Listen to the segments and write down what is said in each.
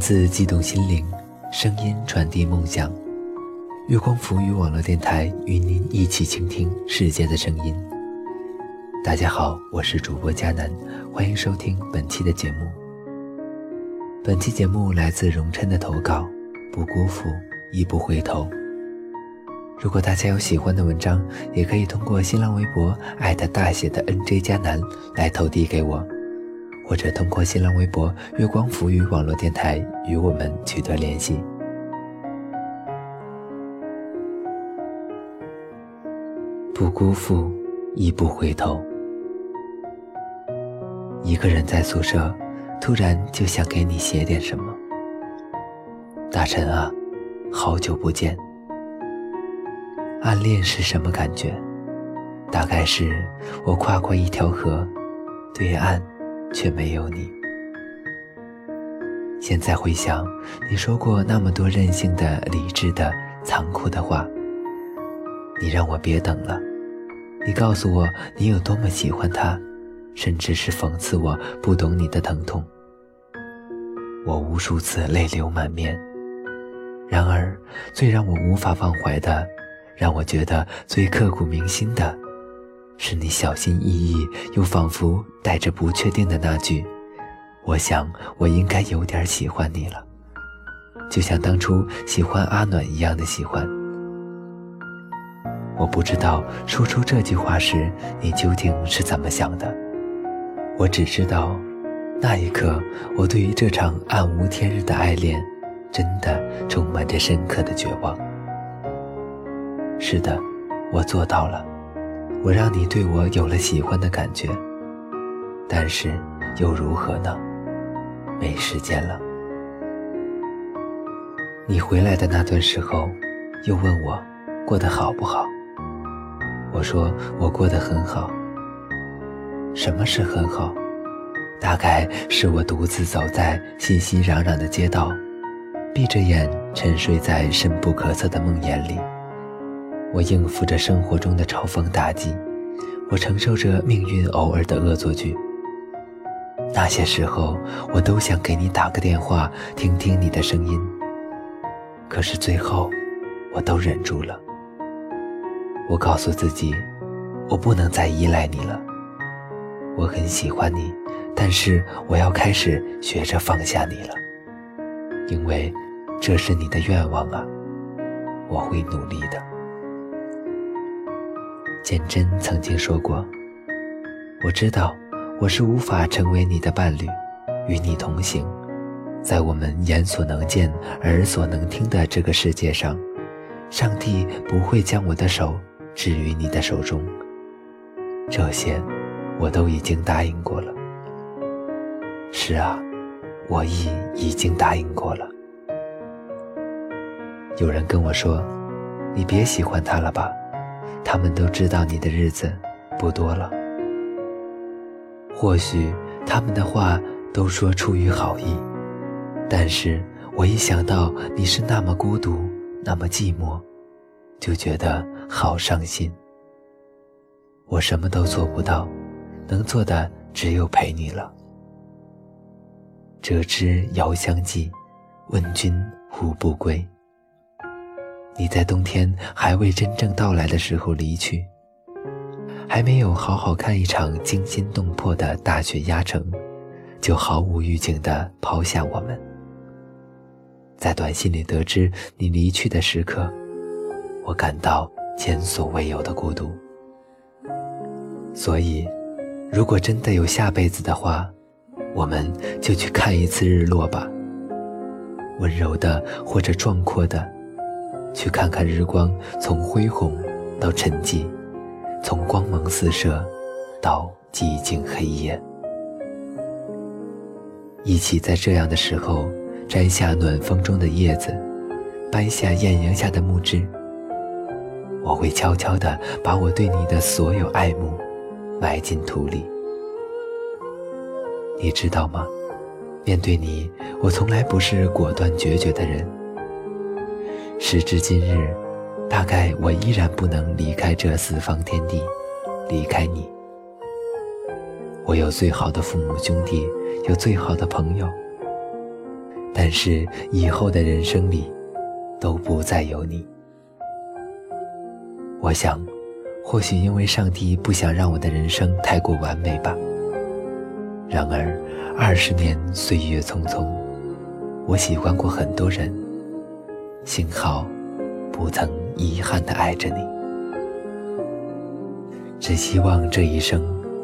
字激动心灵，声音传递梦想。月光浮语网络电台与您一起倾听世界的声音。大家好，我是主播佳楠，欢迎收听本期的节目。本期节目来自荣琛的投稿，不辜负，亦不回头。如果大家有喜欢的文章，也可以通过新浪微博艾特大写的 NJ 佳楠来投递给我。或者通过新浪微博“月光浮语”网络电台与我们取得联系。不辜负，亦不回头。一个人在宿舍，突然就想给你写点什么。大陈啊，好久不见。暗恋是什么感觉？大概是我跨过一条河，对岸。却没有你。现在回想，你说过那么多任性的、理智的、残酷的话。你让我别等了，你告诉我你有多么喜欢他，甚至是讽刺我不懂你的疼痛。我无数次泪流满面。然而，最让我无法忘怀的，让我觉得最刻骨铭心的。是你小心翼翼又仿佛带着不确定的那句：“我想我应该有点喜欢你了，就像当初喜欢阿暖一样的喜欢。”我不知道说出这句话时你究竟是怎么想的，我只知道，那一刻我对于这场暗无天日的爱恋，真的充满着深刻的绝望。是的，我做到了。我让你对我有了喜欢的感觉，但是又如何呢？没时间了。你回来的那段时候，又问我过得好不好。我说我过得很好。什么是很好？大概是我独自走在熙熙攘攘的街道，闭着眼沉睡在深不可测的梦魇里。我应付着生活中的嘲讽打击，我承受着命运偶尔的恶作剧。那些时候，我都想给你打个电话，听听你的声音。可是最后，我都忍住了。我告诉自己，我不能再依赖你了。我很喜欢你，但是我要开始学着放下你了，因为这是你的愿望啊。我会努力的。简真曾经说过：“我知道，我是无法成为你的伴侣，与你同行，在我们眼所能见、耳所能听的这个世界上，上帝不会将我的手置于你的手中。这些，我都已经答应过了。是啊，我亦已经答应过了。有人跟我说：‘你别喜欢他了吧。’”他们都知道你的日子不多了。或许他们的话都说出于好意，但是我一想到你是那么孤独，那么寂寞，就觉得好伤心。我什么都做不到，能做的只有陪你了。折枝遥相寄，问君胡不归？你在冬天还未真正到来的时候离去，还没有好好看一场惊心动魄的大雪压城，就毫无预警地抛下我们。在短信里得知你离去的时刻，我感到前所未有的孤独。所以，如果真的有下辈子的话，我们就去看一次日落吧，温柔的或者壮阔的。去看看日光从恢宏到沉寂，从光芒四射到寂静黑夜。一起在这样的时候摘下暖风中的叶子，掰下艳阳下的木枝。我会悄悄地把我对你的所有爱慕埋进土里。你知道吗？面对你，我从来不是果断决绝的人。时至今日，大概我依然不能离开这四方天地，离开你。我有最好的父母兄弟，有最好的朋友，但是以后的人生里，都不再有你。我想，或许因为上帝不想让我的人生太过完美吧。然而，二十年岁月匆匆，我喜欢过很多人，幸好，不曾遗憾的爱着你。只希望这一生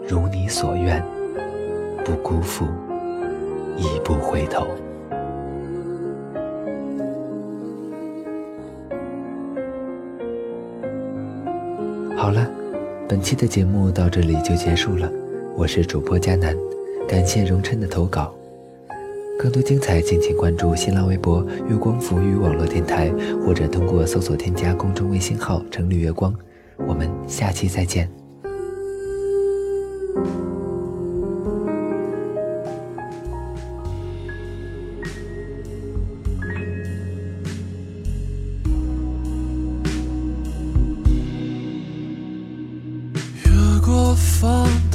如你所愿，不辜负，亦不回头。好了，本期的节目到这里就结束了。我是主播佳楠，感谢荣琛的投稿。更多精彩，敬请关注新浪微博“月光浮语网络电台”，或者通过搜索添加公众微信号“城里月光”。我们下期再见。翻腾的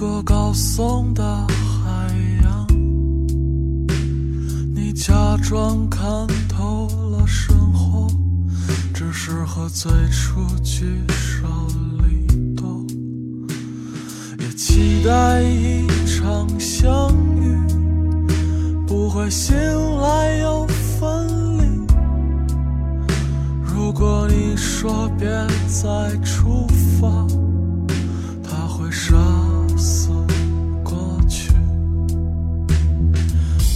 个高耸的海洋。你假装看透了生活，只是和最初聚少离多。也期待一场相遇，不会醒来又分离。如果你说别再出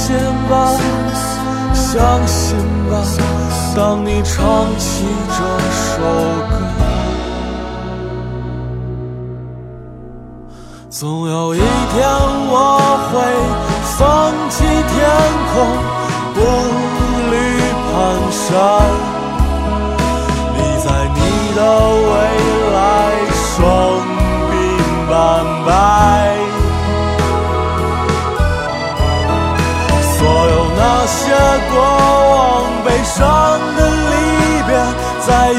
信吧，相信吧，当你唱起这首歌，总有一天我会放弃天空，步履蹒跚，与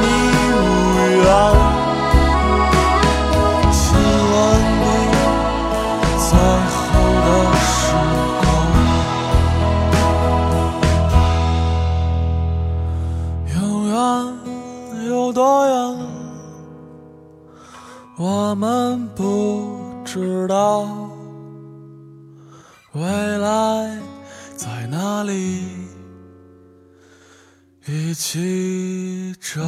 你无缘。亲吻你最后的时光，永远有多远，我们不知道。未来。在哪里一起找？